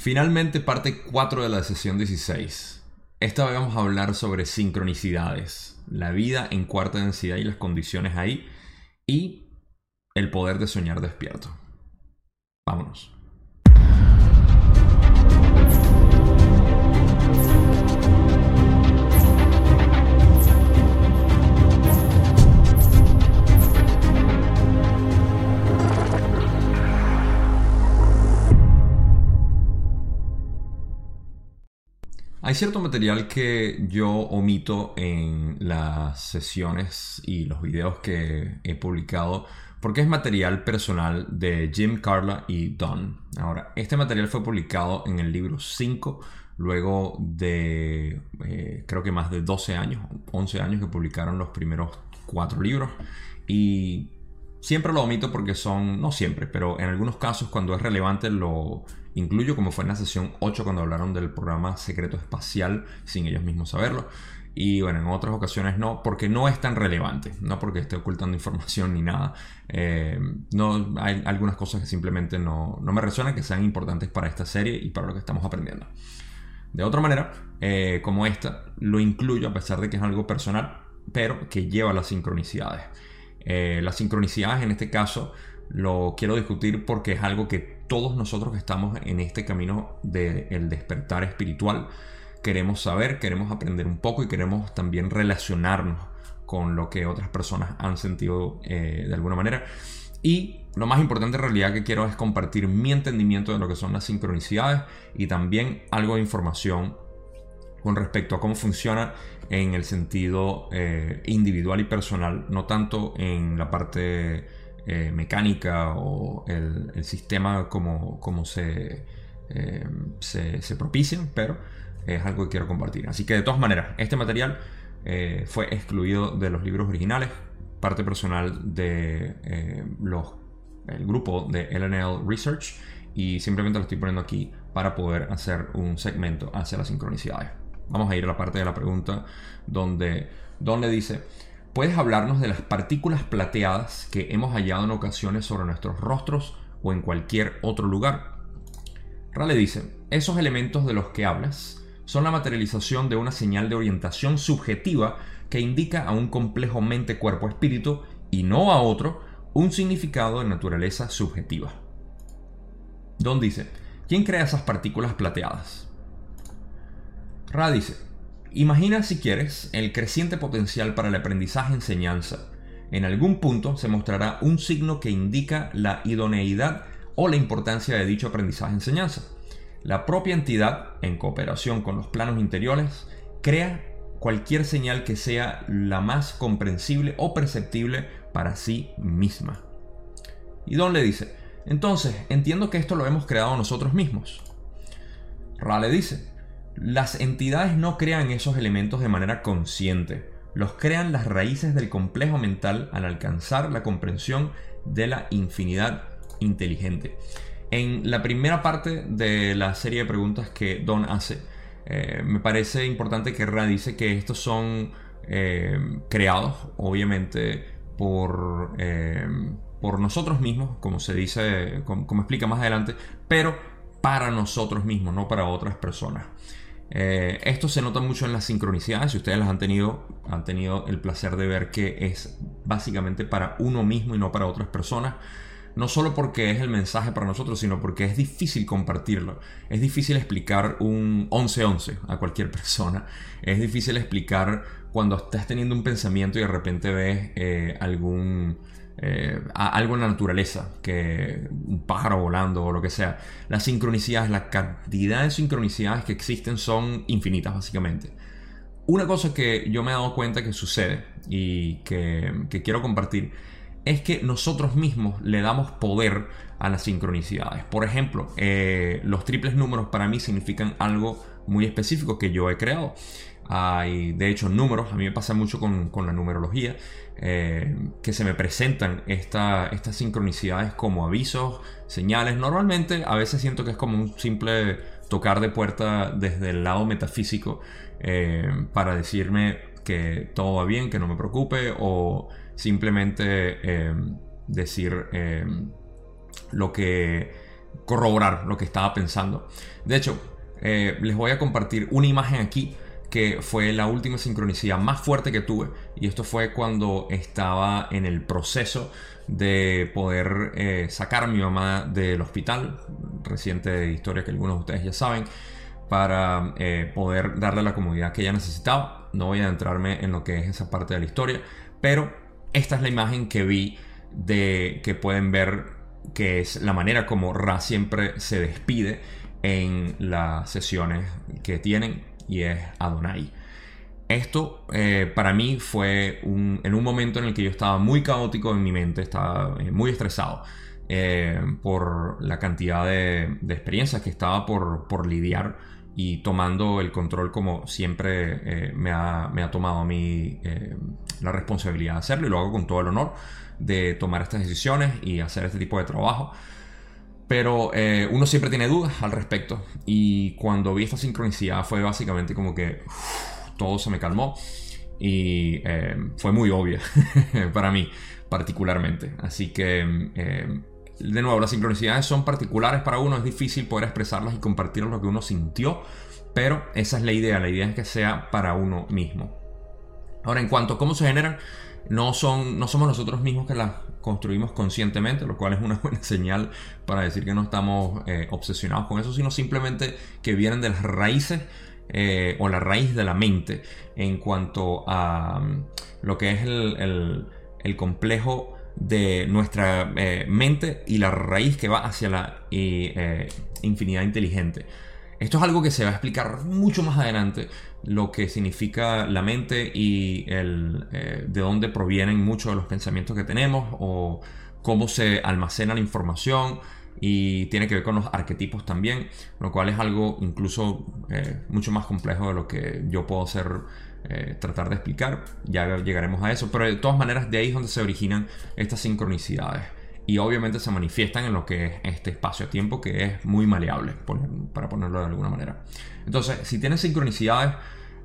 Finalmente parte 4 de la sesión 16. Esta vez vamos a hablar sobre sincronicidades, la vida en cuarta densidad y las condiciones ahí, y el poder de soñar despierto. Vámonos. Hay cierto material que yo omito en las sesiones y los videos que he publicado porque es material personal de Jim Carla y Don. Ahora, este material fue publicado en el libro 5 luego de eh, creo que más de 12 años, 11 años que publicaron los primeros cuatro libros y siempre lo omito porque son, no siempre, pero en algunos casos cuando es relevante lo incluyo, como fue en la sesión 8 cuando hablaron del programa secreto espacial sin ellos mismos saberlo. Y bueno, en otras ocasiones no, porque no es tan relevante, no porque esté ocultando información ni nada. Eh, no, hay algunas cosas que simplemente no, no, me resuenan que sean importantes para esta serie y para lo que estamos aprendiendo. De otra manera, eh, como esta, lo incluyo a pesar de que es algo personal, pero que lleva las sincronicidades. Eh, las sincronicidades en este caso lo quiero discutir porque es algo que todos nosotros que estamos en este camino del despertar espiritual queremos saber, queremos aprender un poco y queremos también relacionarnos con lo que otras personas han sentido eh, de alguna manera. Y lo más importante en realidad que quiero es compartir mi entendimiento de lo que son las sincronicidades y también algo de información con respecto a cómo funciona en el sentido eh, individual y personal, no tanto en la parte eh, mecánica o el, sistema como, se, eh, se, se, propician, pero es algo que quiero compartir. Así que de todas maneras, este material eh, fue excluido de los libros originales, parte personal de grupo de LNL Research y simplemente lo estoy poniendo aquí para poder hacer un segmento hacia las sincronicidades. Vamos a ir a la parte de la pregunta donde, donde dice... ¿Puedes hablarnos de las partículas plateadas que hemos hallado en ocasiones sobre nuestros rostros o en cualquier otro lugar? Rale dice, esos elementos de los que hablas son la materialización de una señal de orientación subjetiva que indica a un complejo mente-cuerpo-espíritu y no a otro un significado de naturaleza subjetiva. Don dice, ¿quién crea esas partículas plateadas? Ra dice, Imagina, si quieres, el creciente potencial para el aprendizaje-enseñanza. En algún punto se mostrará un signo que indica la idoneidad o la importancia de dicho aprendizaje-enseñanza. La propia entidad, en cooperación con los planos interiores, crea cualquier señal que sea la más comprensible o perceptible para sí misma. Y Don le dice, entonces, entiendo que esto lo hemos creado nosotros mismos. Ra le dice, las entidades no crean esos elementos de manera consciente, los crean las raíces del complejo mental al alcanzar la comprensión de la infinidad inteligente. En la primera parte de la serie de preguntas que Don hace, eh, me parece importante que Ra dice que estos son eh, creados, obviamente, por, eh, por nosotros mismos, como se dice, como explica más adelante, pero para nosotros mismos, no para otras personas. Eh, esto se nota mucho en las sincronicidades. Si ustedes las han tenido, han tenido el placer de ver que es básicamente para uno mismo y no para otras personas. No solo porque es el mensaje para nosotros, sino porque es difícil compartirlo. Es difícil explicar un 11-11 a cualquier persona. Es difícil explicar cuando estás teniendo un pensamiento y de repente ves eh, algún eh, algo en la naturaleza, que un pájaro volando o lo que sea. Las sincronicidades, la cantidad de sincronicidades que existen son infinitas básicamente. Una cosa que yo me he dado cuenta que sucede y que, quiero compartir es que nosotros mismos le damos poder a las sincronicidades. Por ejemplo, eh, los triples números para mí significan algo muy específico que yo he creado. Hay, de hecho, números, a mí me pasa mucho con, con la numerología, eh, que se me presentan estas sincronicidades como avisos, señales. Normalmente a veces siento que es como un simple tocar de puerta desde el lado metafísico eh, para decirme que todo va bien, que no me preocupe o simplemente eh, decir lo que corroborar lo que estaba pensando. De hecho, les voy a compartir una imagen aquí que fue la última sincronicidad más fuerte que tuve. Y esto fue cuando estaba en el proceso de poder eh, sacar a mi mamá del hospital, reciente historia que algunos de ustedes ya saben, para eh, poder darle la comodidad que ella necesitaba. No voy a entrarme en lo que es esa parte de la historia, pero esta es la imagen que vi de que pueden ver que es la manera como Ra siempre se despide en las sesiones que tienen y es Adonai. Esto eh, para mí fue en un momento en el que yo estaba muy caótico en mi mente, estaba eh, muy estresado eh, por la cantidad de, experiencias que estaba por, lidiar y tomando el control como siempre me ha, me, ha, tomado a mí la responsabilidad de hacerlo y lo hago con todo el honor de tomar estas decisiones y hacer este tipo de trabajo. Pero eh, uno siempre tiene dudas al respecto. Y cuando vi esta sincronicidad fue básicamente como que todo se me calmó. Y eh, fue muy obvia para mí particularmente. Así que, eh, de nuevo, las sincronicidades son particulares para uno. Es difícil poder expresarlas y compartir lo que uno sintió. Pero esa es la idea. La idea es que sea para uno mismo. Ahora, en cuanto a cómo se generan, no, son, no somos nosotros mismos que las construimos conscientemente, lo cual es una buena señal para decir que no estamos eh, obsesionados con eso, sino simplemente que vienen de las raíces eh, o la raíz de la mente en cuanto a mm, lo que es el, complejo de nuestra eh, mente y la raíz que va hacia la infinidad inteligente. Esto es algo que se va a explicar mucho más adelante, lo que significa la mente y el, eh, de dónde provienen muchos de los pensamientos que tenemos o cómo se almacena la información y tiene que ver con los arquetipos también, lo cual es algo incluso eh, mucho más complejo de lo que yo puedo hacer, eh, tratar de explicar. Ya llegaremos a eso, pero de todas maneras de ahí es donde se originan estas sincronicidades y obviamente se manifiestan en lo que es este espacio-tiempo que es muy maleable, para ponerlo de alguna manera. Entonces, si tienen sincronicidades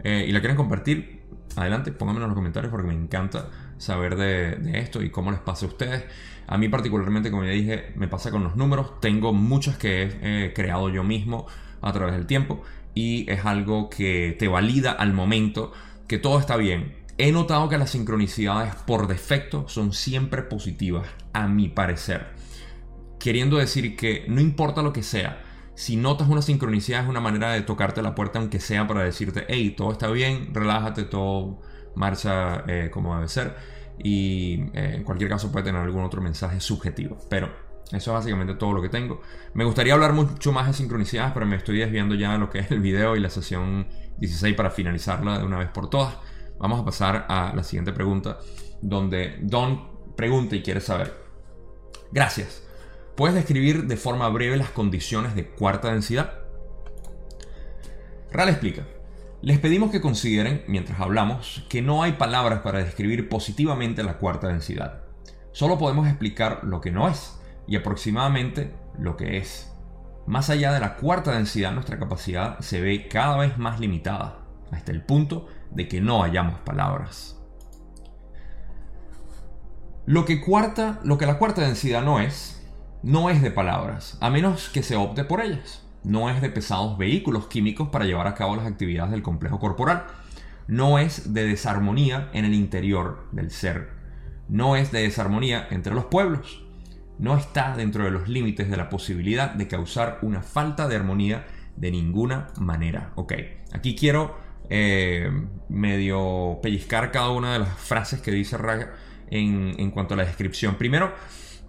eh, y la quieren compartir, adelante, pónganmelo en los comentarios porque me encanta saber de, esto y cómo les pasa a ustedes. A mí particularmente, como ya dije, me pasa con los números. Tengo muchas que he creado yo mismo a través del tiempo y es algo que te valida al momento que todo está bien. He notado que las sincronicidades por defecto son siempre positivas, a mi parecer. Queriendo decir que no importa lo que sea, si notas una sincronicidad es una manera de tocarte la puerta aunque sea para decirte, hey, todo está bien, relájate, todo marcha eh, como debe ser. Y eh, en cualquier caso puede tener algún otro mensaje subjetivo. Pero eso es básicamente todo lo que tengo. Me gustaría hablar mucho más de sincronicidades, pero me estoy desviando ya de lo que es el video y la sesión 16 para finalizarla de una vez por todas. Vamos a pasar a la siguiente pregunta, donde Don pregunta y quiere saber. Gracias. ¿Puedes describir de forma breve las condiciones de cuarta densidad? Ral explica. Les pedimos que consideren, mientras hablamos, que no hay palabras para describir positivamente la cuarta densidad. Solo podemos explicar lo que no es y aproximadamente lo que es. Más allá de la cuarta densidad, nuestra capacidad se ve cada vez más limitada, hasta el punto de que no hayamos palabras. Lo que, cuarta, lo que la cuarta densidad no es, no es de palabras, a menos que se opte por ellas. No es de pesados vehículos químicos para llevar a cabo las actividades del complejo corporal. No es de desarmonía en el interior del ser. No es de desarmonía entre los pueblos. No está dentro de los límites de la posibilidad de causar una falta de armonía de ninguna manera. Ok, aquí quiero eh, medio pellizcar cada una de las frases que dice Raga en, en cuanto a la descripción. Primero,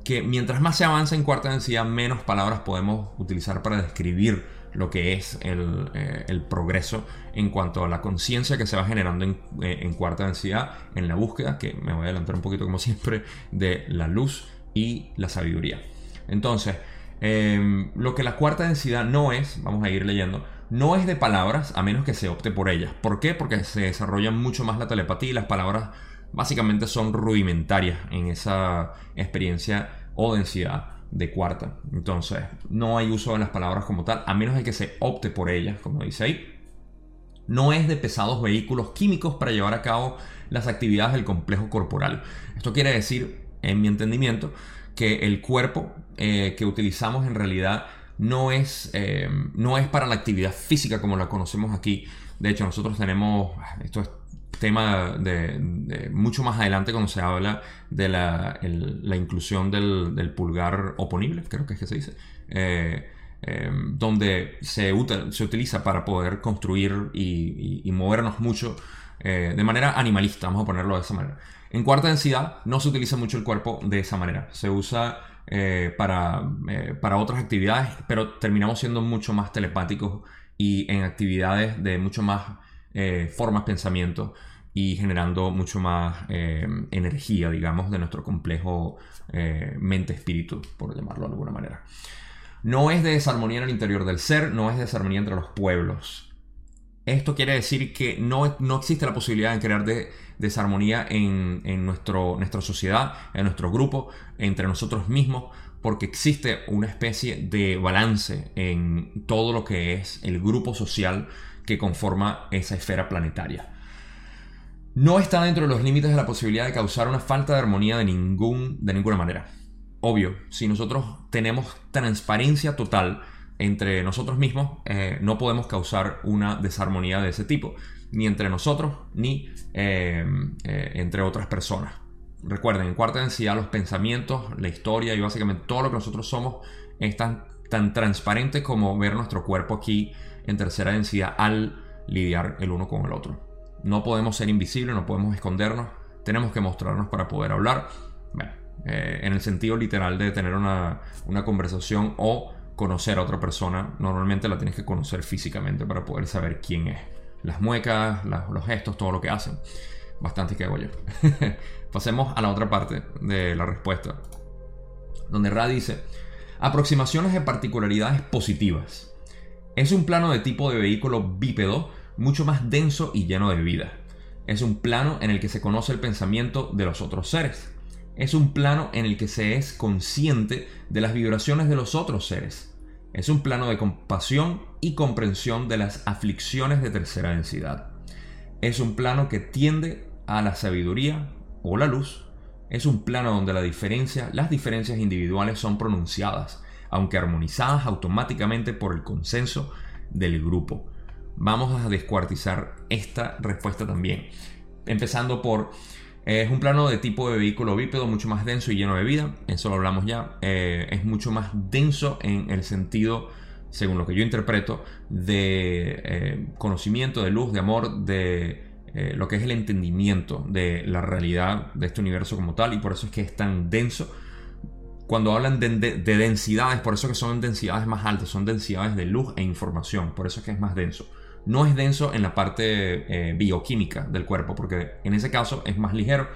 que mientras más se avanza en cuarta densidad, menos palabras podemos utilizar para describir lo que es el, eh, progreso en cuanto a la conciencia que se va generando eh, en, cuarta densidad, en la búsqueda, que me voy a adelantar un poquito como siempre, de la luz y la sabiduría. Entonces, lo que la cuarta densidad no es, vamos a ir leyendo, no es de palabras a menos que se opte por ellas. ¿Por qué? Porque se desarrolla mucho más la telepatía y las palabras básicamente son rudimentarias en esa experiencia o densidad de cuarta. Entonces, no hay uso de las palabras como tal, a menos de que se opte por ellas, como dice ahí. No es de pesados vehículos químicos para llevar a cabo las actividades del complejo corporal. Esto quiere decir, en mi entendimiento, que el cuerpo eh, que utilizamos en realidad no es, eh, no es para la actividad física como la conocemos aquí. De hecho, nosotros tenemos, esto es tema de, mucho más adelante cuando se habla de la, inclusión del, pulgar oponible, creo que es que se dice, eh, donde se, se, utiliza para poder construir y, movernos mucho de manera animalista, vamos a ponerlo de esa manera. En cuarta densidad no se utiliza mucho el cuerpo de esa manera, se usa eh, para, eh, para, otras actividades, pero terminamos siendo mucho más telepáticos y en actividades de mucho más eh, formas, pensamiento y generando mucho más energía, digamos, de nuestro complejo mente-espíritu, por llamarlo de alguna manera. No es de desarmonía en el interior del ser, no es de desarmonía entre los pueblos. Esto quiere decir que no, no existe la posibilidad de crear de desarmonía en, en nuestro, nuestra sociedad, en nuestro grupo, entre nosotros mismos, porque existe una especie de balance en todo lo que es el grupo social que conforma esa esfera planetaria. No está dentro de los límites de la posibilidad de causar una falta de armonía de, ningún, de ninguna manera. Obvio, si nosotros tenemos transparencia total entre nosotros mismos, eh, no podemos causar una desarmonía de ese tipo ni entre nosotros, ni eh, eh, entre otras personas. Recuerden, en cuarta densidad los pensamientos, la historia y básicamente todo lo que nosotros somos es tan, tan transparente como ver nuestro cuerpo aquí en tercera densidad al lidiar el uno con el otro. No podemos ser invisibles, no podemos escondernos, tenemos que mostrarnos para poder hablar. Eh, en el sentido literal de tener una, una conversación o conocer a otra persona, normalmente la tienes que conocer físicamente para poder saber quién es las muecas, los gestos, todo lo que hacen. Bastante que yo. Pasemos a la otra parte de la respuesta, donde Ra dice, aproximaciones de particularidades positivas. Es un plano de tipo de vehículo bípedo mucho más denso y lleno de vida. Es un plano en el que se conoce el pensamiento de los otros seres. Es un plano en el que se es consciente de las vibraciones de los otros seres. Es un plano de compasión y comprensión de las aflicciones de tercera densidad. Es un plano que tiende a la sabiduría o la luz. Es un plano donde la diferencia, las diferencias individuales son pronunciadas, aunque armonizadas automáticamente por el consenso del grupo. Vamos a descuartizar esta respuesta también. Empezando por es un plano de tipo de vehículo bípedo mucho más denso y lleno de vida. Eso lo hablamos ya. Eh, es mucho más denso en el sentido, según lo que yo interpreto, de eh, conocimiento, de luz, de amor, de eh, lo que es el entendimiento de la realidad de este universo como tal. Y por eso es que es tan denso. Cuando hablan de, de densidades, por eso que son densidades más altas, son densidades de luz e información. Por eso es que es más denso no es denso en la parte eh, bioquímica del cuerpo, porque en ese caso es más ligero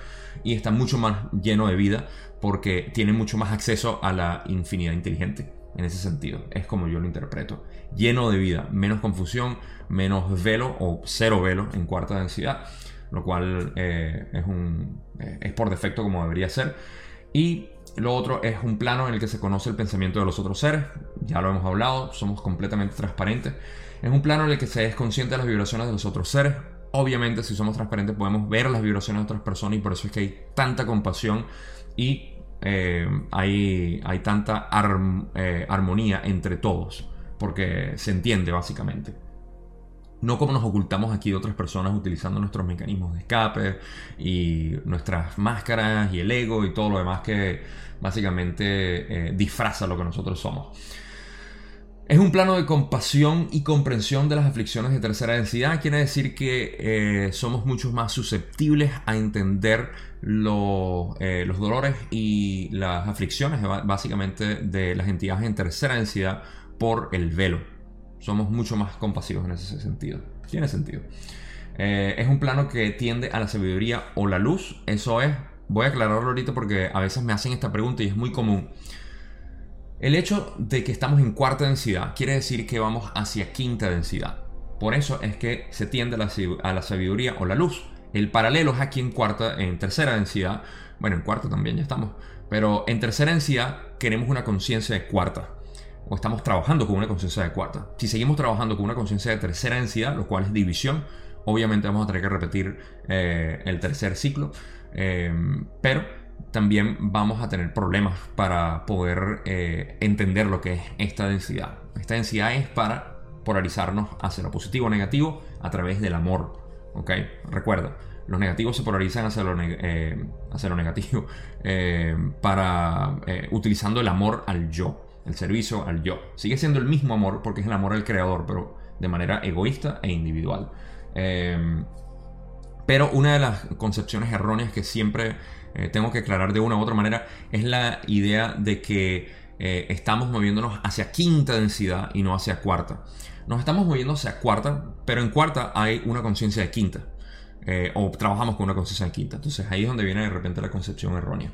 y está mucho más lleno de vida porque tiene mucho más acceso a la infinidad inteligente. En ese sentido, es como yo lo interpreto. Lleno de vida, menos confusión, menos velo o cero velo en cuarta densidad, lo cual eh, eh, es por defecto como debería ser. Y lo otro es un plano en el que se conoce el pensamiento de los otros seres, ya lo hemos hablado, somos completamente transparentes. Es un plano en el que se es consciente de las vibraciones de los otros seres. Obviamente, si somos transparentes, podemos ver las vibraciones de otras personas y por eso es que hay tanta compasión y eh, hay, hay, tanta eh, armonía entre todos, porque se entiende básicamente. No como nos ocultamos aquí de otras personas utilizando nuestros mecanismos de escape y nuestras máscaras y el ego y todo lo demás que básicamente eh, disfraza lo que nosotros somos. Es un plano de compasión y comprensión de las aflicciones de tercera densidad. Quiere decir que eh, somos mucho más susceptibles a entender eh, los dolores y las aflicciones básicamente de las entidades en tercera densidad por el velo. Somos mucho más compasivos en ese sentido. Tiene sentido. Eh, es un plano que tiende a la sabiduría o la luz. Eso es. Voy a aclararlo ahorita porque a veces me hacen esta pregunta y es muy común. El hecho de que estamos en cuarta densidad quiere decir que vamos hacia quinta densidad. Por eso es que se tiende a la, sabiduría o la luz. El paralelo es aquí en cuarta, en tercera densidad. Bueno, en cuarta también ya estamos. Pero en tercera densidad queremos una conciencia de cuarta. O estamos trabajando con una conciencia de cuarta. Si seguimos trabajando con una conciencia de tercera densidad, lo cual es división, obviamente vamos a tener que repetir eh, el tercer ciclo. Eh, pero también vamos a tener problemas para poder eh, entender lo que es esta densidad. Esta densidad es para polarizarnos hacia lo positivo o negativo a través del amor. ¿ok? Recuerda, los negativos se polarizan hacia lo, eh, hacia lo negativo eh, para utilizando el amor al yo, el servicio al yo. Sigue siendo el mismo amor porque es el amor al creador, pero de manera egoísta e individual. pero una de las concepciones erróneas que siempre eh, tengo que aclarar de una u otra manera, es la idea de que eh, estamos moviéndonos hacia quinta densidad y no hacia cuarta. Nos estamos moviendo hacia cuarta, pero en cuarta hay una conciencia de quinta. Eh, o trabajamos con una conciencia de quinta. Entonces ahí es donde viene de repente la concepción errónea.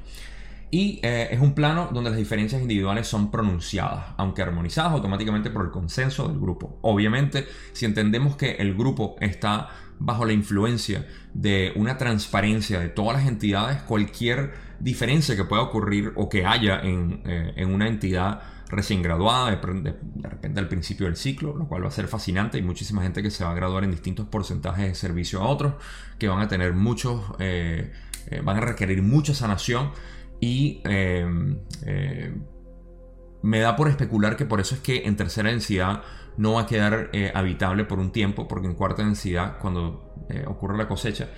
Y es un plano donde las diferencias individuales son pronunciadas, aunque armonizadas automáticamente por el consenso del grupo. Obviamente, si entendemos que el grupo está bajo la influencia de una transparencia de todas las entidades, cualquier diferencia que pueda ocurrir o que haya en, eh, una entidad recién graduada, de, repente al principio del ciclo, lo cual va a ser fascinante. Hay muchísima gente que se va a graduar en distintos porcentajes de servicio a otros, que van a tener muchos, eh, eh, van a requerir mucha sanación y me da por especular que por eso es que en tercera densidad no va a quedar eh, habitable por un tiempo, porque en cuarta densidad, cuando eh, ocurre la cosecha,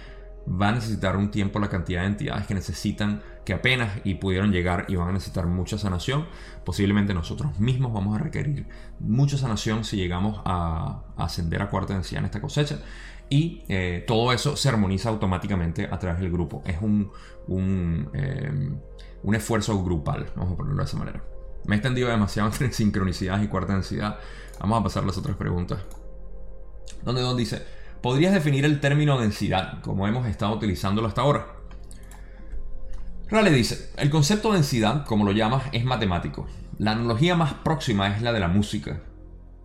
va a necesitar un tiempo la cantidad de entidades que necesitan, que apenas y pudieron llegar y van a necesitar mucha sanación. Posiblemente nosotros mismos vamos a requerir mucha sanación si llegamos a, ascender a cuarta densidad en esta cosecha. Y eh, todo eso se armoniza automáticamente a través del grupo. Es un, un, un esfuerzo grupal, vamos a ponerlo de esa manera. Me he extendido demasiado entre sincronicidad y cuarta densidad. Vamos a pasar las otras preguntas. Donde Don dice, ¿podrías definir el término densidad como hemos estado utilizándolo hasta ahora? Rale dice, el concepto de densidad, como lo llamas, es matemático. La analogía más próxima es la de la música,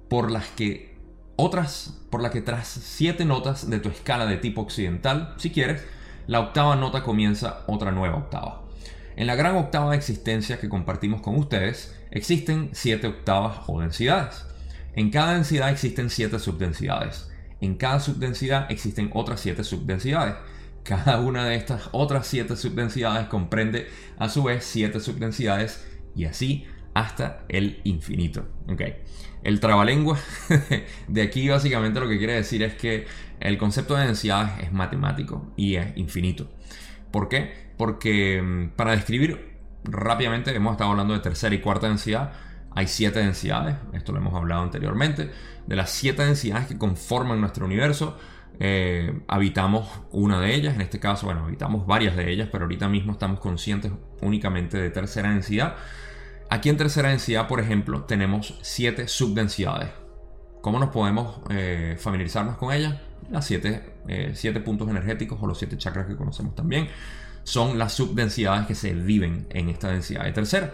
por las que otras, por la que tras siete notas de tu escala de tipo occidental, si quieres, la octava nota comienza otra nueva octava. En la gran octava de existencia que compartimos con ustedes, existen siete octavas o densidades. En cada densidad existen 7 subdensidades. En cada subdensidad existen otras 7 subdensidades. Cada una de estas otras 7 subdensidades comprende a su vez 7 subdensidades y así hasta el infinito. El trabalengua de aquí básicamente lo que quiere decir es que el concepto de densidad es matemático y es infinito. ¿Por qué? Porque mm, para describir rápidamente, hemos estado hablando de tercera y cuarta densidad, hay siete densidades, esto lo hemos hablado anteriormente. De las siete densidades que conforman nuestro universo, eh, habitamos una de ellas, en este caso, bueno, habitamos varias de ellas, pero ahorita mismo estamos conscientes únicamente de tercera densidad. Aquí en tercera densidad, por ejemplo, tenemos siete subdensidades. ¿Cómo nos podemos eh, familiarizarnos con ellas? Las siete, eh, siete puntos energéticos o los siete chakras que conocemos también son las subdensidades que se viven en esta densidad de tercera.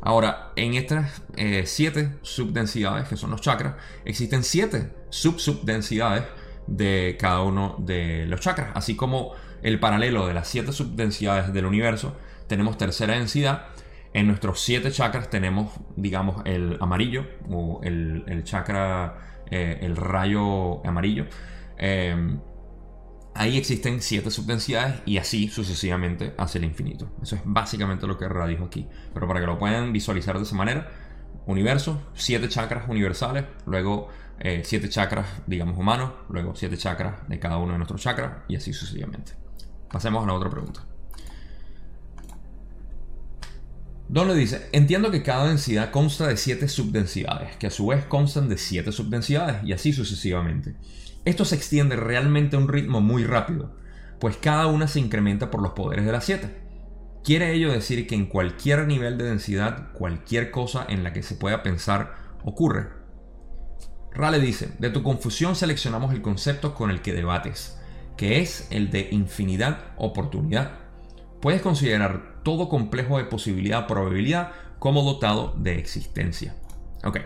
Ahora, en estas eh, siete subdensidades, que son los chakras, existen siete sub-subdensidades de cada uno de los chakras. Así como el paralelo de las siete subdensidades del universo, tenemos tercera densidad. En nuestros siete chakras tenemos, digamos, el amarillo o el, chakra, eh, el rayo amarillo. Eh, Ahí existen siete subdensidades y así sucesivamente hacia el infinito. Eso es básicamente lo que Ra dijo aquí. Pero para que lo puedan visualizar de esa manera, universo, siete chakras universales, luego eh, siete chakras, digamos, humanos, luego siete chakras de cada uno de nuestros chakras y así sucesivamente. Pasemos a la otra pregunta. Don le dice, entiendo que cada densidad consta de siete subdensidades, que a su vez constan de siete subdensidades y así sucesivamente. Esto se extiende realmente a un ritmo muy rápido, pues cada una se incrementa por los poderes de las 7. Quiere ello decir que en cualquier nivel de densidad, cualquier cosa en la que se pueda pensar ocurre. Rale dice, de tu confusión seleccionamos el concepto con el que debates, que es el de infinidad oportunidad. Puedes considerar todo complejo de posibilidad probabilidad como dotado de existencia. Ok,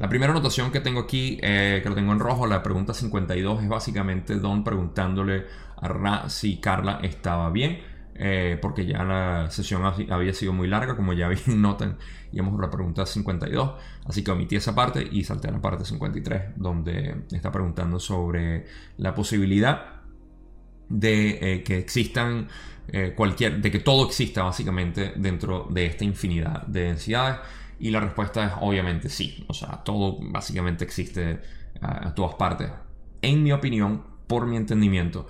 la primera anotación que tengo aquí, eh, que lo tengo en rojo, la pregunta 52, es básicamente Don preguntándole a Ra si Carla estaba bien, eh, porque ya la sesión había sido muy larga, como ya bien notan, y hemos la pregunta 52, así que omití esa parte y salté a la parte 53, donde está preguntando sobre la posibilidad de eh, que existan eh, cualquier, de que todo exista básicamente dentro de esta infinidad de densidades. Y la respuesta es obviamente sí. O sea, todo básicamente existe a todas partes. En mi opinión, por mi entendimiento,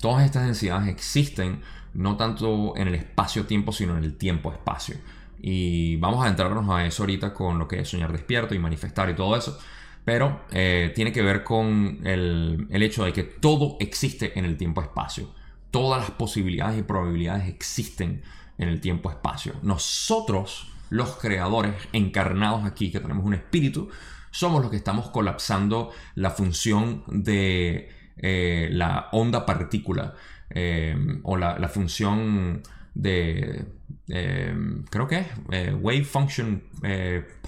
todas estas densidades existen no tanto en el espacio-tiempo, sino en el tiempo-espacio. Y vamos a adentrarnos a eso ahorita con lo que es soñar despierto y manifestar y todo eso. Pero eh, tiene que ver con el, el hecho de que todo existe en el tiempo-espacio. Todas las posibilidades y probabilidades existen en el tiempo-espacio. Nosotros, los creadores encarnados aquí, que tenemos un espíritu, somos los que estamos colapsando la función de eh, la onda partícula eh, o la, función de, eh, creo que es Wave Function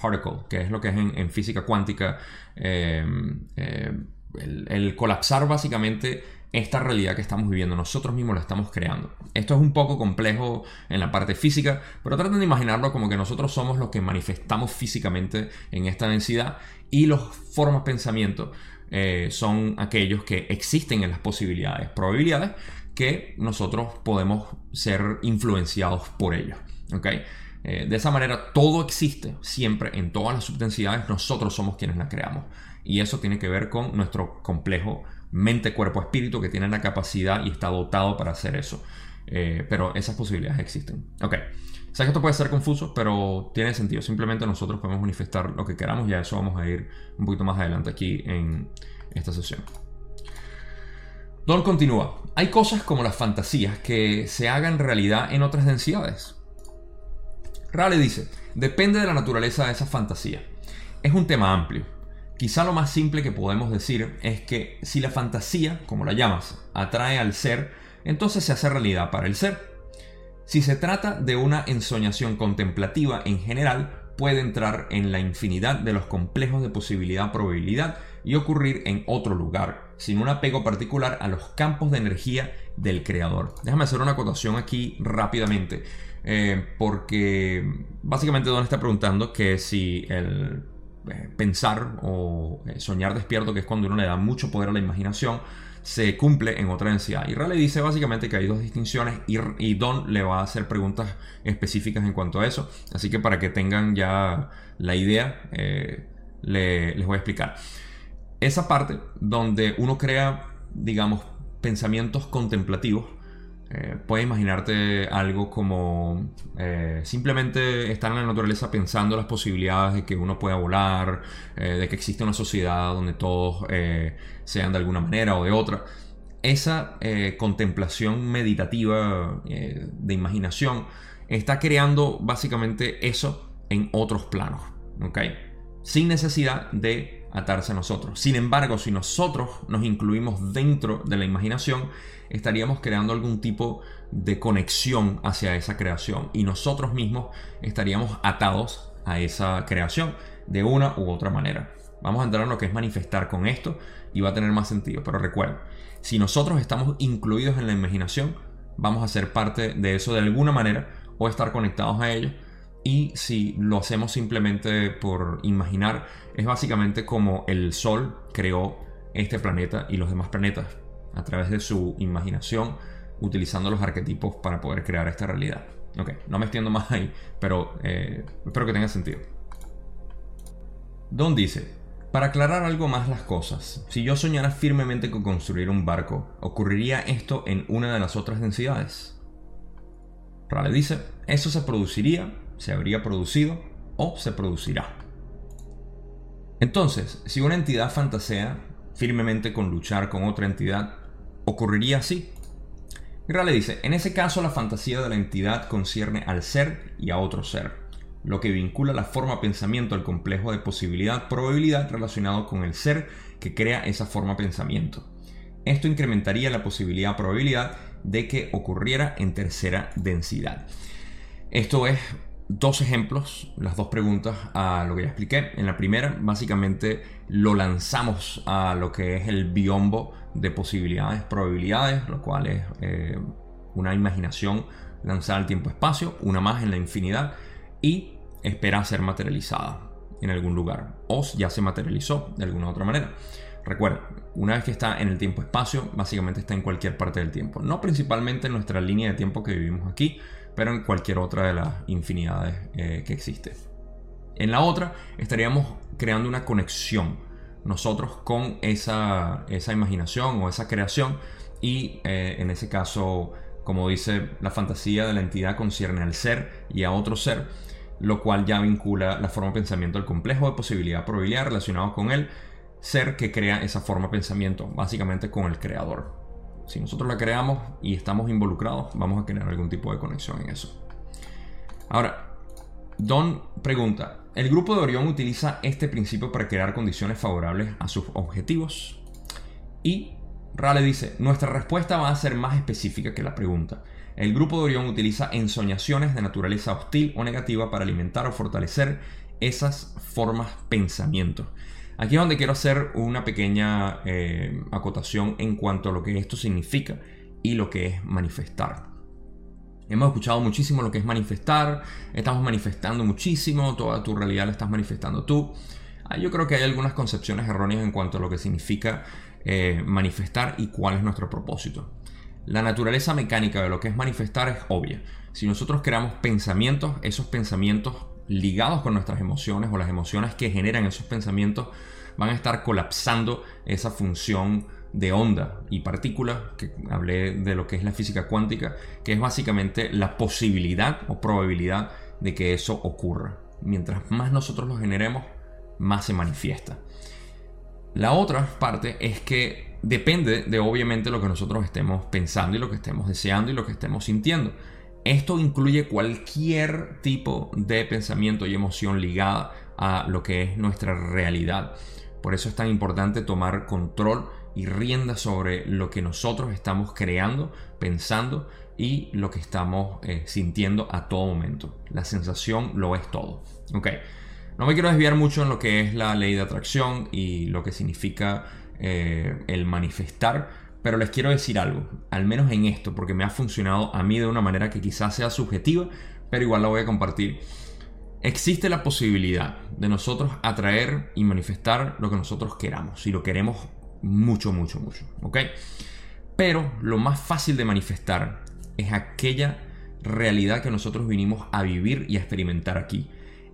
Particle, que es lo que es en, física cuántica, el, el, colapsar básicamente esta realidad que estamos viviendo, nosotros mismos la estamos creando. Esto es un poco complejo en la parte física, pero traten de imaginarlo como que nosotros somos los que manifestamos físicamente en esta densidad y los formas pensamiento eh, son aquellos que existen en las posibilidades, probabilidades que nosotros podemos ser influenciados por ellos. ¿okay? Eh, de esa manera todo existe siempre en todas las subdensidades, nosotros somos quienes las creamos. Y eso tiene que ver con nuestro complejo mente, cuerpo, espíritu que tiene la capacidad y está dotado para hacer eso. Eh, pero esas posibilidades existen. Ok. Sé que esto puede ser confuso, pero tiene sentido. Simplemente nosotros podemos manifestar lo que queramos y a eso vamos a ir un poquito más adelante aquí en esta sesión. Don continúa. Hay cosas como las fantasías que se hagan realidad en otras densidades. Rale dice, depende de la naturaleza de esa fantasía. Es un tema amplio. Quizá lo más simple que podemos decir es que si la fantasía, como la llamas, atrae al ser, entonces se hace realidad para el ser. Si se trata de una ensoñación contemplativa en general, puede entrar en la infinidad de los complejos de posibilidad-probabilidad y ocurrir en otro lugar, sin un apego particular a los campos de energía del creador. Déjame hacer una acotación aquí rápidamente, eh, porque básicamente Don está preguntando que si el pensar o eh, soñar despierto, que es cuando uno le da mucho poder a la imaginación, se cumple en otra densidad. Y le dice básicamente que hay dos distinciones y, Don le va a hacer preguntas específicas en cuanto a eso. Así que para que tengan ya la idea, eh, les voy a explicar. Esa parte donde uno crea, digamos, pensamientos contemplativos eh, puedes imaginarte algo como eh, simplemente estar en la naturaleza pensando las posibilidades de que uno pueda volar, eh, de que existe una sociedad donde todos sean de alguna manera o de otra. Esa contemplación meditativa de imaginación está creando básicamente eso en otros planos. Sin necesidad de atarse a nosotros. Sin embargo, si nosotros nos incluimos dentro de la imaginación, estaríamos creando algún tipo de conexión hacia esa creación y nosotros mismos estaríamos atados a esa creación de una u otra manera. Vamos a entrar en lo que es manifestar con esto y va a tener más sentido. Pero recuerda, si nosotros estamos incluidos en la imaginación, vamos a ser parte de eso de alguna manera o estar conectados a ello. Y si lo hacemos simplemente por imaginar, es básicamente como el Sol creó este planeta y los demás planetas a través de su imaginación, utilizando los arquetipos para poder crear esta realidad. Ok, no me extiendo más ahí, pero eh, espero que tenga sentido. Don dice, para aclarar algo más las cosas, si yo soñara firmemente con construir un barco, ¿ocurriría esto en una de las otras densidades? Rale dice, eso se produciría, se habría producido o se producirá. Entonces, si una entidad fantasea firmemente con luchar con otra entidad, ocurriría así. Rale dice, en ese caso la fantasía de la entidad concierne al ser y a otro ser, lo que vincula la forma pensamiento al complejo de posibilidad-probabilidad relacionado con el ser que crea esa forma pensamiento. Esto incrementaría la posibilidad-probabilidad de que ocurriera en tercera densidad. Esto es dos ejemplos, las dos preguntas a lo que ya expliqué. En la primera, básicamente lo lanzamos a lo que es el biombo de posibilidades, probabilidades, lo cual es eh, una imaginación lanzada al tiempo-espacio, una más en la infinidad, y espera ser materializada en algún lugar, o ya se materializó de alguna otra manera. Recuerda, una vez que está en el tiempo-espacio, básicamente está en cualquier parte del tiempo. No principalmente en nuestra línea de tiempo que vivimos aquí, pero en cualquier otra de las infinidades eh, que existe. En la otra, estaríamos creando una conexión nosotros con esa, esa imaginación o esa creación y eh, en ese caso, como dice la fantasía de la entidad concierne al ser y a otro ser, lo cual ya vincula la forma de pensamiento al complejo de posibilidad-probabilidad relacionado con él ser que crea esa forma de pensamiento, básicamente con el creador. Si nosotros la creamos y estamos involucrados, vamos a crear algún tipo de conexión en eso. Ahora, Don pregunta, ¿el grupo de Orión utiliza este principio para crear condiciones favorables a sus objetivos? Y Rale dice, nuestra respuesta va a ser más específica que la pregunta. El grupo de Orión utiliza ensoñaciones de naturaleza hostil o negativa para alimentar o fortalecer esas formas pensamiento. Aquí es donde quiero hacer una pequeña eh, acotación en cuanto a lo que esto significa y lo que es manifestar. Hemos escuchado muchísimo lo que es manifestar, estamos manifestando muchísimo, toda tu realidad la estás manifestando tú. Ah, yo creo que hay algunas concepciones erróneas en cuanto a lo que significa eh, manifestar y cuál es nuestro propósito. La naturaleza mecánica de lo que es manifestar es obvia. Si nosotros creamos pensamientos, esos pensamientos ligados con nuestras emociones o las emociones que generan esos pensamientos van a estar colapsando esa función de onda y partícula, que hablé de lo que es la física cuántica, que es básicamente la posibilidad o probabilidad de que eso ocurra. Mientras más nosotros lo generemos, más se manifiesta. La otra parte es que depende de obviamente lo que nosotros estemos pensando y lo que estemos deseando y lo que estemos sintiendo. Esto incluye cualquier tipo de pensamiento y emoción ligada a lo que es nuestra realidad. Por eso es tan importante tomar control y rienda sobre lo que nosotros estamos creando, pensando y lo que estamos eh, sintiendo a todo momento. La sensación lo es todo. Ok, no me quiero desviar mucho en lo que es la ley de atracción y lo que significa eh, el manifestar pero les quiero decir algo, al menos en esto, porque me ha funcionado a mí de una manera que quizás sea subjetiva, pero igual la voy a compartir. Existe la posibilidad de nosotros atraer y manifestar lo que nosotros queramos, si lo queremos mucho, mucho, mucho, ¿ok? Pero lo más fácil de manifestar es aquella realidad que nosotros vinimos a vivir y a experimentar aquí.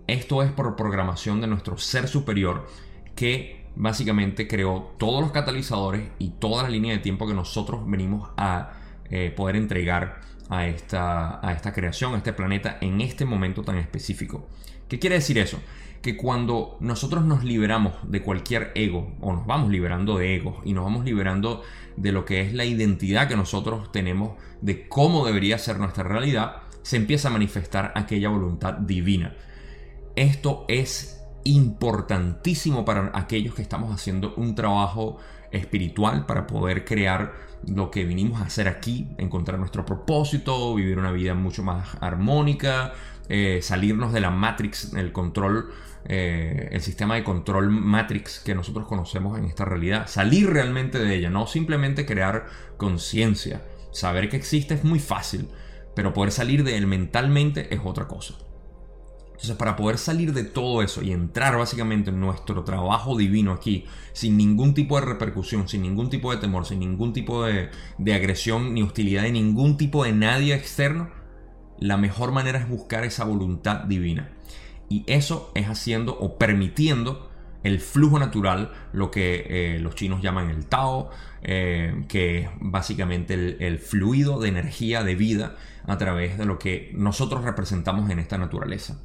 Esto es por programación de nuestro ser superior que básicamente creó todos los catalizadores y toda la línea de tiempo que nosotros venimos a eh, poder entregar a esta, a esta creación, a este planeta en este momento tan específico. ¿Qué quiere decir eso? Que cuando nosotros nos liberamos de cualquier ego, o nos vamos liberando de ego y nos vamos liberando de lo que es la identidad que nosotros tenemos de cómo debería ser nuestra realidad, se empieza a manifestar aquella voluntad divina. Esto es importantísimo para aquellos que estamos haciendo un trabajo espiritual para poder crear lo que vinimos a hacer aquí, encontrar nuestro propósito, vivir una vida mucho más armónica, eh, salirnos de la Matrix, el control, eh, el sistema de control Matrix que nosotros conocemos en esta realidad, salir realmente de ella, no simplemente crear conciencia. Saber que existe es muy fácil, pero poder salir de él mentalmente es otra cosa. Entonces, para poder salir de todo eso y entrar básicamente en nuestro trabajo divino aquí, sin ningún tipo de repercusión, sin ningún tipo de temor, sin ningún tipo de, agresión ni hostilidad de ningún tipo de nadie externo, la mejor manera es buscar esa voluntad divina. Y eso es haciendo o permitiendo el flujo natural, lo que eh, los chinos llaman el Tao, eh, que es básicamente el, fluido de energía, de vida, a través de lo que nosotros representamos en esta naturaleza.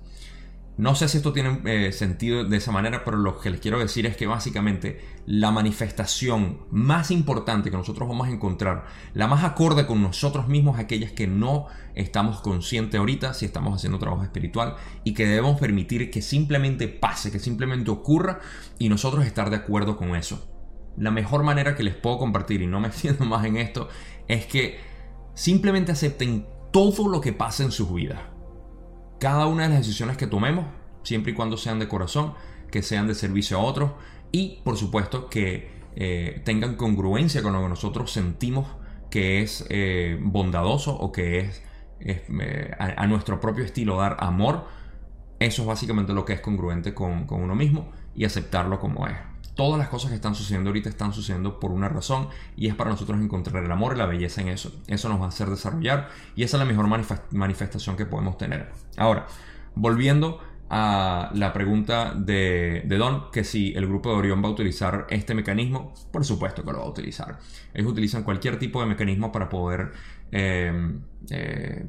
No sé si esto tiene eh, sentido de esa manera, pero lo que les quiero decir es que básicamente la manifestación más importante que nosotros vamos a encontrar, la más acorde con nosotros mismos, aquellas que no estamos conscientes ahorita si estamos haciendo trabajo espiritual y que debemos permitir que simplemente pase, que simplemente ocurra y nosotros estar de acuerdo con eso. La mejor manera que les puedo compartir, y no me extiendo más en esto, es que simplemente acepten todo lo que pasa en sus vidas cada una de las decisiones que tomemos, siempre y cuando sean de corazón, que sean de servicio a otros y por supuesto que eh, tengan congruencia con lo que nosotros sentimos que es eh, bondadoso o que es, eh, a, nuestro propio estilo dar amor. Eso es básicamente lo que es congruente con, con uno mismo y aceptarlo como es. Todas las cosas que están sucediendo ahorita están sucediendo por una razón y es para nosotros encontrar el amor y la belleza en eso. Eso nos va a hacer desarrollar y esa es la mejor manifestación que podemos tener. Ahora, volviendo a la pregunta de, Don, que si el grupo de Orión va a utilizar este mecanismo, por supuesto que lo va a utilizar. Ellos utilizan cualquier tipo de mecanismo para poder eh, eh,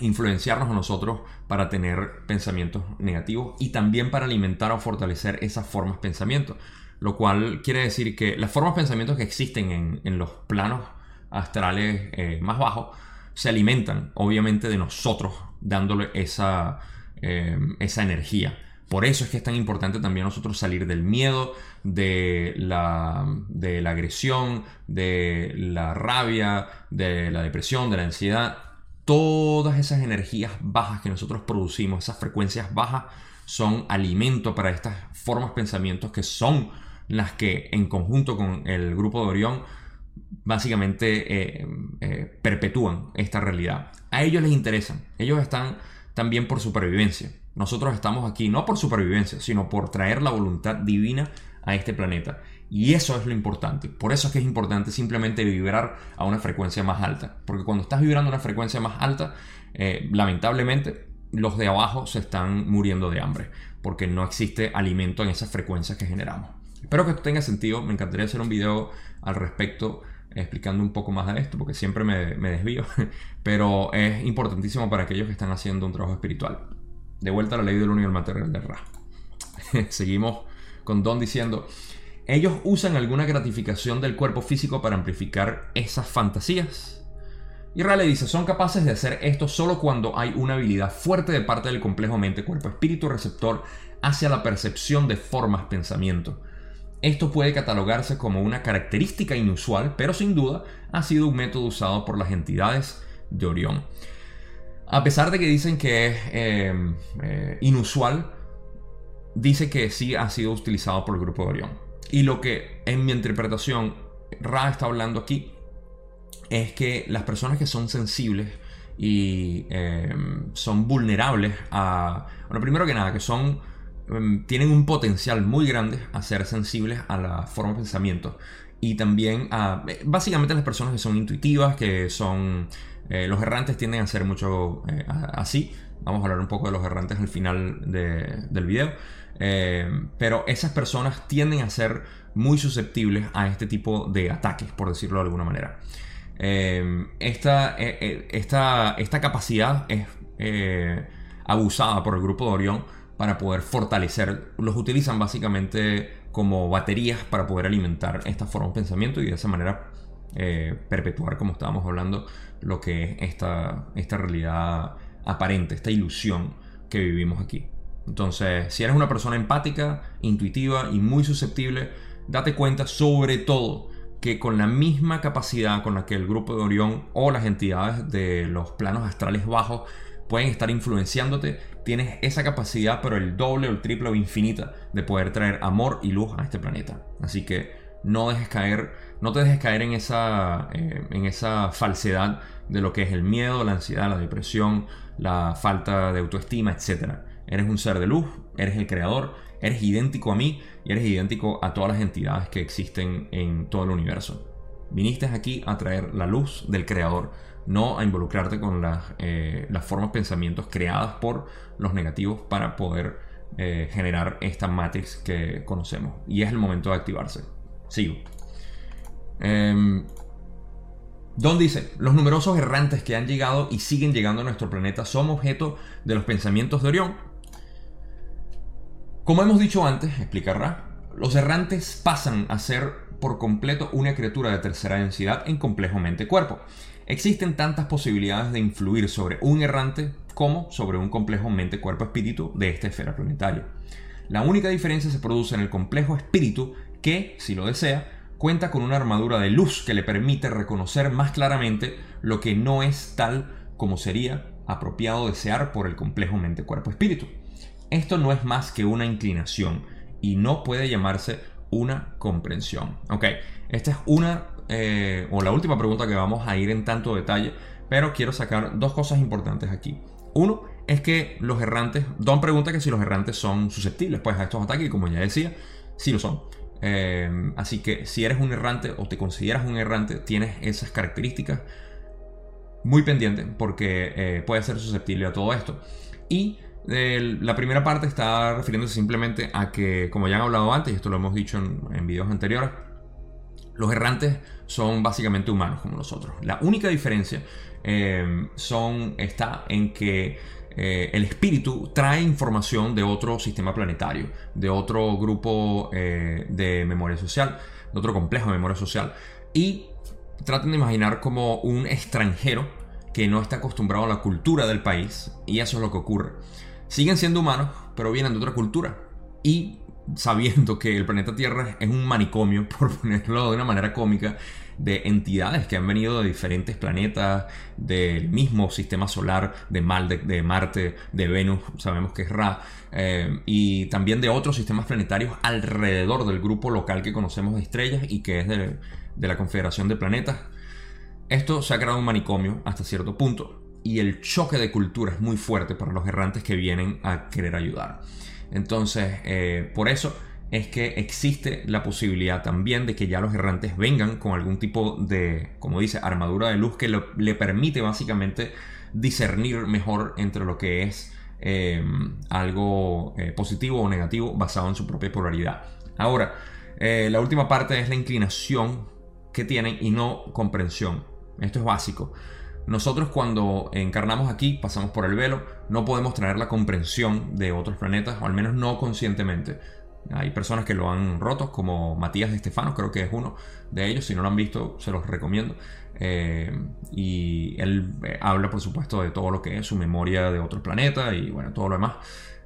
influenciarnos a nosotros para tener pensamientos negativos y también para alimentar o fortalecer esas formas de pensamiento. Lo cual quiere decir que las formas de pensamiento que existen en, los planos astrales eh, más bajos se alimentan obviamente de nosotros dándole esa eh, esa energía. Por eso es que es tan importante también nosotros salir del miedo, de la, de la agresión, de la rabia, de la depresión, de la ansiedad. Todas esas energías bajas que nosotros producimos, esas frecuencias bajas, son alimento para estas formas pensamientos que son las que en conjunto con el grupo de Orión básicamente eh, eh, perpetúan esta realidad. A ellos les interesan, ellos están también por supervivencia. Nosotros estamos aquí no por supervivencia, sino por traer la voluntad divina a este planeta. Y eso es lo importante. Por eso es que es importante simplemente vibrar a una frecuencia más alta. Porque cuando estás vibrando a una frecuencia más alta, eh, lamentablemente los de abajo se están muriendo de hambre. Porque no existe alimento en esas frecuencias que generamos. Espero que esto tenga sentido. Me encantaría hacer un video al respecto explicando un poco más de esto, porque siempre me, desvío, pero es importantísimo para aquellos que están haciendo un trabajo espiritual. De vuelta a la ley del uno material de Ra. Seguimos con Don diciendo, ellos usan alguna gratificación del cuerpo físico para amplificar esas fantasías. Y Ra le dice, son capaces de hacer esto solo cuando hay una habilidad fuerte de parte del complejo mente, cuerpo, espíritu receptor hacia la percepción de formas, pensamiento. Esto puede catalogarse como una característica inusual, pero sin duda ha sido un método usado por las entidades de Orión. A pesar de que dicen que es em, eh, inusual, dice que sí ha sido utilizado por el grupo de Orión. Y lo que en mi interpretación Ra está hablando aquí es que las personas que son sensibles y em, son vulnerables a... Bueno, primero que nada, que son Em, tienen un potencial muy grande a ser sensibles a la forma de pensamiento y también eh, básicamente las personas que son intuitivas, que son eh, los errantes tienden a ser mucho eh, así. Vamos a hablar un poco de los errantes al final del video. Pero esas personas tienden a ser muy susceptibles a este tipo de ataques, por decirlo de alguna manera. esta, esta, esta capacidad es abusada por el grupo de Orión para poder fortalecer. Los utilizan básicamente como baterías para poder alimentar esta forma de pensamiento y de esa manera eh, perpetuar, como estábamos hablando, lo que es esta, esta realidad aparente, esta ilusión que vivimos aquí. Entonces, si eres una persona empática, intuitiva y muy susceptible, date cuenta sobre todo que con la misma capacidad con la que el grupo de Orión o las entidades de los planos astrales bajos pueden estar influenciándote, tienes esa capacidad, pero el doble o el triple o infinita de poder traer amor y luz a este planeta. Así que no dejes caer, no te dejes caer en esa, eh, en esa falsedad de lo que es el miedo, la ansiedad, la depresión, la falta de autoestima, etc. Eres un ser de luz, eres el creador, eres idéntico a mí y eres idéntico a todas las entidades que existen en todo el universo. Viniste aquí a traer la luz del creador no a involucrarte con las, eh, las formas pensamientos creadas por los negativos para poder eh, generar esta matrix que conocemos. Y es el momento de activarse. Sigo. Em, Don dice, los numerosos errantes que han llegado y siguen llegando a nuestro planeta son objeto de los pensamientos de Orión. Como hemos dicho antes, explicará, los errantes pasan a ser por completo una criatura de tercera densidad en complejo mente-cuerpo. Existen tantas posibilidades de influir sobre un errante como sobre un complejo mente-cuerpo-espíritu de esta esfera planetaria. La única diferencia se produce en el complejo espíritu que, si lo desea, cuenta con una armadura de luz que le permite reconocer más claramente lo que no es tal como sería apropiado desear por el complejo mente-cuerpo-espíritu. Esto no es más que una inclinación y no puede llamarse una comprensión. Ok, esta es una eh, o la última pregunta que vamos a ir en tanto detalle, pero quiero sacar dos cosas importantes aquí. Uno es que los errantes, Don pregunta que si los errantes son susceptibles pues, a estos ataques como ya decía, sí lo son. Eh, así que si eres un errante o te consideras un errante, tienes esas características muy pendiente porque eh, puede ser susceptible a todo esto. Y la primera parte está refiriéndose simplemente a que, como ya han hablado antes, y esto lo hemos dicho en, en videos anteriores, los errantes son básicamente humanos como nosotros. La única diferencia eh, son, está en que eh, el espíritu trae información de otro sistema planetario, de otro grupo eh, de memoria social, de otro complejo de memoria social. Y traten de imaginar como un extranjero que no está acostumbrado a la cultura del país, y eso es lo que ocurre. Siguen siendo humanos, pero vienen de otra cultura. Y sabiendo que el planeta Tierra es un manicomio, por ponerlo de una manera cómica, de entidades que han venido de diferentes planetas, del mismo sistema solar, de, de Marte, de Venus, sabemos que es Ra, eh, y también de otros sistemas planetarios alrededor del grupo local que conocemos de estrellas y que es de, de la Confederación de Planetas. Esto se ha creado un manicomio hasta cierto punto y el choque de cultura es muy fuerte para los errantes que vienen a querer ayudar. Entonces, eh, por eso es que existe la posibilidad también de que ya los errantes vengan con algún tipo de, como dice, armadura de luz que le permite básicamente discernir mejor entre lo que es eh, algo eh, positivo o negativo basado en su propia polaridad. Ahora, la última parte es la inclinación que tienen y no comprensión. Esto es básico. Nosotros cuando encarnamos aquí, pasamos por el velo, no podemos traer la comprensión de otros planetas, o al menos no conscientemente. Hay personas que lo han roto, como Matías de Estefano, creo que es uno de ellos. Si no lo han visto, se los recomiendo. Eh, y él eh, habla, por supuesto, de todo lo que es su memoria de otros planetas y bueno, todo lo demás.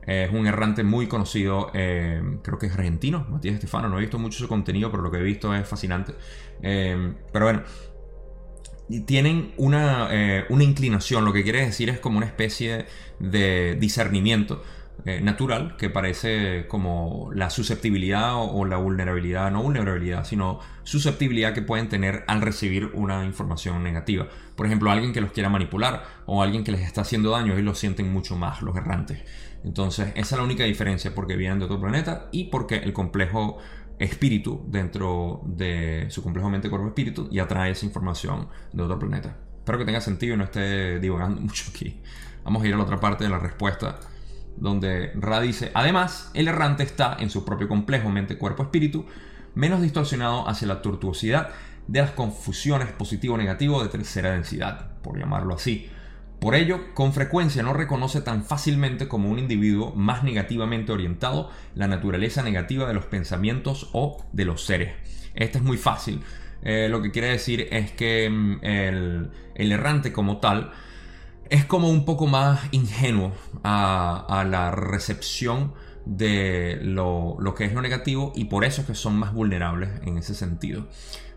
es un errante muy conocido, eh, creo que es argentino, Matías Estefano. No he visto mucho su contenido, pero lo que he visto es fascinante. pero bueno, tienen una, eh, una, inclinación, lo que quiere decir es como una especie de discernimiento eh, natural que parece como la susceptibilidad o, la vulnerabilidad, no vulnerabilidad, sino susceptibilidad que pueden tener al recibir una información negativa. Por ejemplo, alguien que los quiera manipular o alguien que les está haciendo daño y lo sienten mucho más los errantes. Entonces, esa es la única diferencia porque vienen de otro planeta y porque el complejo espíritu dentro de su complejo mente cuerpo espíritu y atrae esa información de otro planeta. Espero que tenga sentido y no esté divagando mucho aquí. Vamos a ir a la otra parte de la respuesta donde Ra dice, además, el errante está en su propio complejo mente cuerpo espíritu menos distorsionado hacia la tortuosidad de las confusiones positivo-negativo de tercera densidad, por llamarlo así por ello, con frecuencia no reconoce tan fácilmente como un individuo más negativamente orientado la naturaleza negativa de los pensamientos o de los seres. Esto es muy fácil. Eh, lo que quiere decir es que mm, el, errante como tal es como un poco más ingenuo a, la recepción de lo, que es lo negativo y por eso es que son más vulnerables en ese sentido.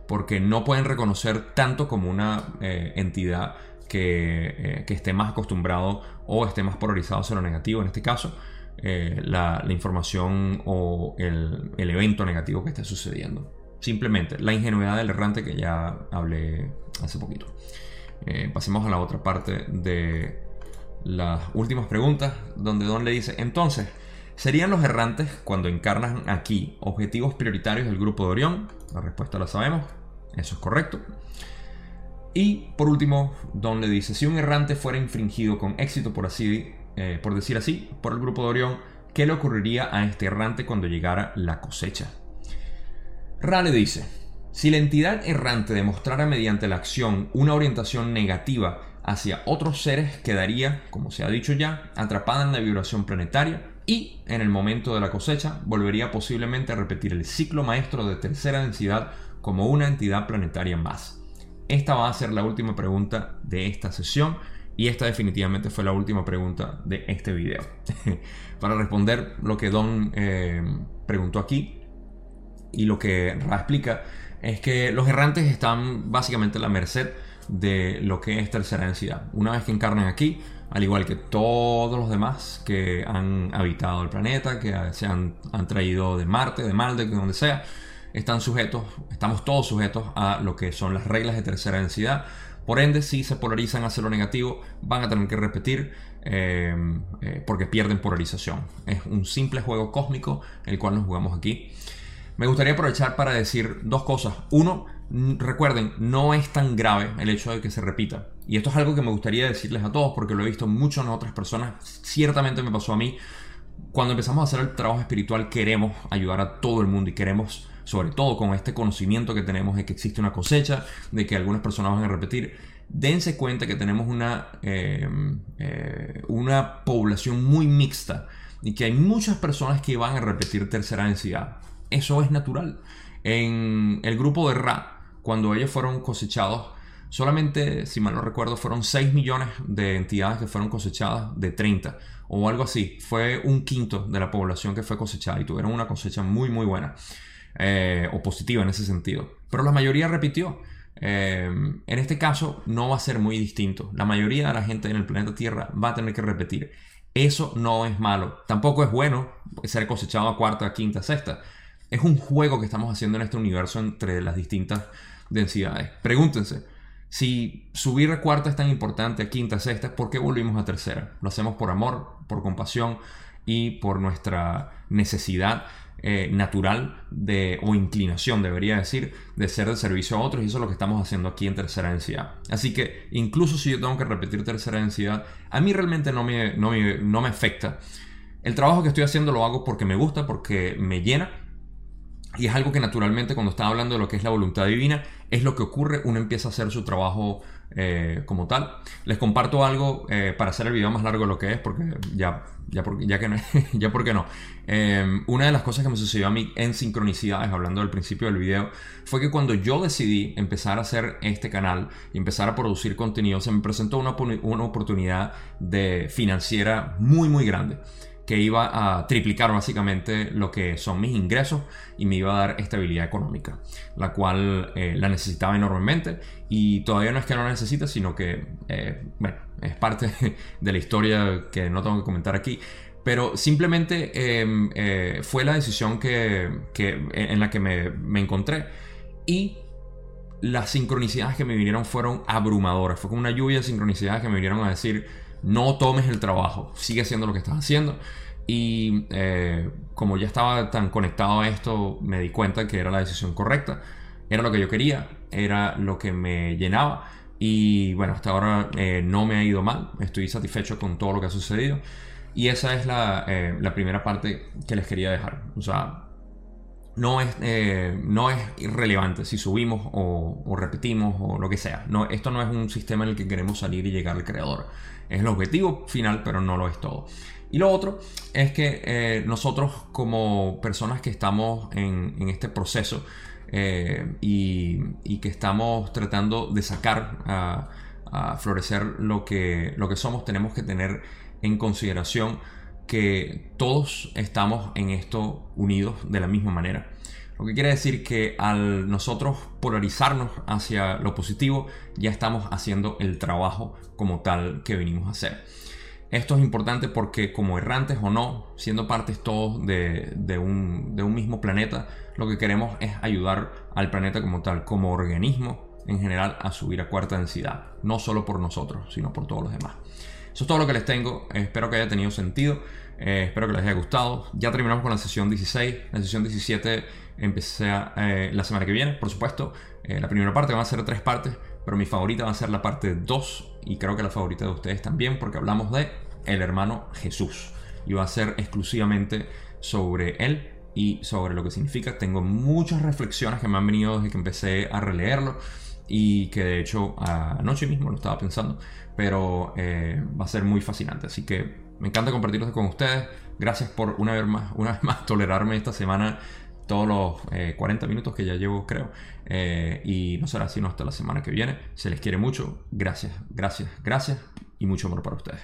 Porque no pueden reconocer tanto como una eh, entidad eh, que, esté más acostumbrado o esté más polarizado hacia lo negativo, en este caso, eh, la, información o el, evento negativo que esté sucediendo. Simplemente la ingenuidad del errante que ya hablé hace poquito. Eh, pasemos a la otra parte de las últimas preguntas, donde Don le dice, entonces, ¿serían los errantes cuando encarnan aquí objetivos prioritarios del grupo de Orión? La respuesta la sabemos, eso es correcto. Y por último, Don le dice, si un errante fuera infringido con éxito, por así, eh, por decir así, por el grupo de Orión, ¿qué le ocurriría a este errante cuando llegara la cosecha? Ra le dice, si la entidad errante demostrara mediante la acción una orientación negativa hacia otros seres, quedaría, como se ha dicho ya, atrapada en la vibración planetaria y, en el momento de la cosecha, volvería posiblemente a repetir el ciclo maestro de tercera densidad como una entidad planetaria más. Esta va a ser la última pregunta de esta sesión y esta definitivamente fue la última pregunta de este video. Para responder lo que Don eh, preguntó aquí y lo que Ra explica es que los errantes están básicamente a la merced de lo que es tercera densidad. Una vez que encarnan aquí, al igual que todos los demás que han habitado el planeta, que se han, han traído de Marte, de Maldek, de donde sea, están sujetos, estamos todos sujetos a lo que son las reglas de tercera densidad. Por ende, si se polarizan hacia lo negativo, van a tener que repetir eh, eh, porque pierden polarización. Es un simple juego cósmico el cual nos jugamos aquí. me gustaría aprovechar para decir dos cosas. Uno, recuerden, no es tan grave el hecho de que se repita. Y esto es algo que me gustaría decirles a todos porque lo he visto mucho en otras personas. Ciertamente me pasó a mí. Cuando empezamos a hacer el trabajo espiritual queremos ayudar a todo el mundo y queremos, sobre todo con este conocimiento que tenemos de que existe una cosecha, de que algunas personas van a repetir, dense cuenta que tenemos una, eh, eh, una población muy mixta y que hay muchas personas que van a repetir tercera densidad. Eso es natural. En el grupo de Ra, cuando ellos fueron cosechados, solamente, si mal no recuerdo, fueron 6 millones de entidades que fueron cosechadas de 30 o algo así. Fue un quinto de la población que fue cosechada y tuvieron una cosecha muy, muy buena eh, o positiva en ese sentido. Pero la mayoría repitió. Eh, en este caso no va a ser muy distinto. La mayoría de la gente en el planeta Tierra va a tener que repetir. Eso no es malo. Tampoco es bueno ser cosechado a cuarta, quinta, sexta es un juego que estamos haciendo en este universo entre las distintas densidades. Pregúntense, si subir a cuarta es tan importante, a quinta, sexta, ¿por qué volvimos a tercera? Lo hacemos por amor, por compasión y por nuestra necesidad eh, natural de, o inclinación, debería decir, de ser de servicio a otros y eso es lo que estamos haciendo aquí en tercera densidad. Así que incluso si yo tengo que repetir tercera densidad, a mí realmente no me, no me, no me afecta. El trabajo que estoy haciendo lo hago porque me gusta, porque me llena y es algo que naturalmente cuando está hablando de lo que es la voluntad divina, es lo que ocurre, uno empieza a hacer su trabajo eh, como tal. Les comparto algo eh, para hacer el video más largo de lo que es, porque ya, ya, ya que no, ya porque no. Em, una de las cosas que me sucedió a mí en sincronicidades, hablando del principio del video, fue que cuando yo decidí empezar a hacer este canal y empezar a producir contenido, se me presentó una, una oportunidad de financiera muy, muy grande que iba a triplicar básicamente lo que son mis ingresos y me iba a dar estabilidad económica, la cual eh, la necesitaba enormemente. Y todavía no es que no la necesite, sino que, eh, bueno, es parte de la historia que no tengo que comentar aquí, pero simplemente em, eh, fue la decisión que, en la que me, me encontré. Y las sincronicidades que me vinieron fueron abrumadoras, fue como una lluvia de sincronicidades que me vinieron a decir, no tomes el trabajo, sigue haciendo lo que estás haciendo. Y eh, como ya estaba tan conectado a esto, me di cuenta que era la decisión correcta, era lo que yo quería, era lo que me llenaba. Y bueno, hasta ahora eh, no me ha ido mal, estoy satisfecho con todo lo que ha sucedido. Y esa es la, eh, primera parte que les quería dejar. O sea, no es, no es irrelevante si subimos o, o, repetimos o lo que sea. No, esto no es un sistema en el que queremos salir y llegar al creador. Es el objetivo final, pero no lo es todo. Y lo otro es que eh, nosotros como personas que estamos en, este proceso eh, y, que estamos tratando de sacar a, florecer lo que, lo que somos, tenemos que tener en consideración que todos estamos en esto unidos de la misma manera. Lo que quiere decir que al nosotros polarizarnos hacia lo positivo, ya estamos haciendo el trabajo como tal que venimos a hacer. Esto es importante porque como errantes o no, siendo partes todos de, un, mismo planeta, lo que queremos es ayudar al planeta como tal, como organismo en general, a subir a cuarta densidad. No solo por nosotros, sino por todos los demás. Eso es todo lo que les tengo. espero que haya tenido sentido. Eh, espero que les haya gustado. Ya terminamos con la sesión 16. La sesión 17 empecé eh, la semana que viene, por supuesto. Eh, la primera parte va a ser tres partes, pero mi favorita va a ser la parte 2 y creo que la favorita de ustedes también, porque hablamos de el hermano Jesús. Y va a ser exclusivamente sobre él y sobre lo que significa. Tengo muchas reflexiones que me han venido desde que empecé a releerlo y que de hecho anoche mismo lo estaba pensando, pero va a ser muy fascinante. Así que me encanta compartirlos con ustedes. Gracias por una vez más, una vez más tolerarme esta semana todos los eh, 40 minutos que ya llevo, creo. Eh, y no será sino hasta la semana que viene. Se les quiere mucho. Gracias, gracias, gracias y mucho amor para ustedes.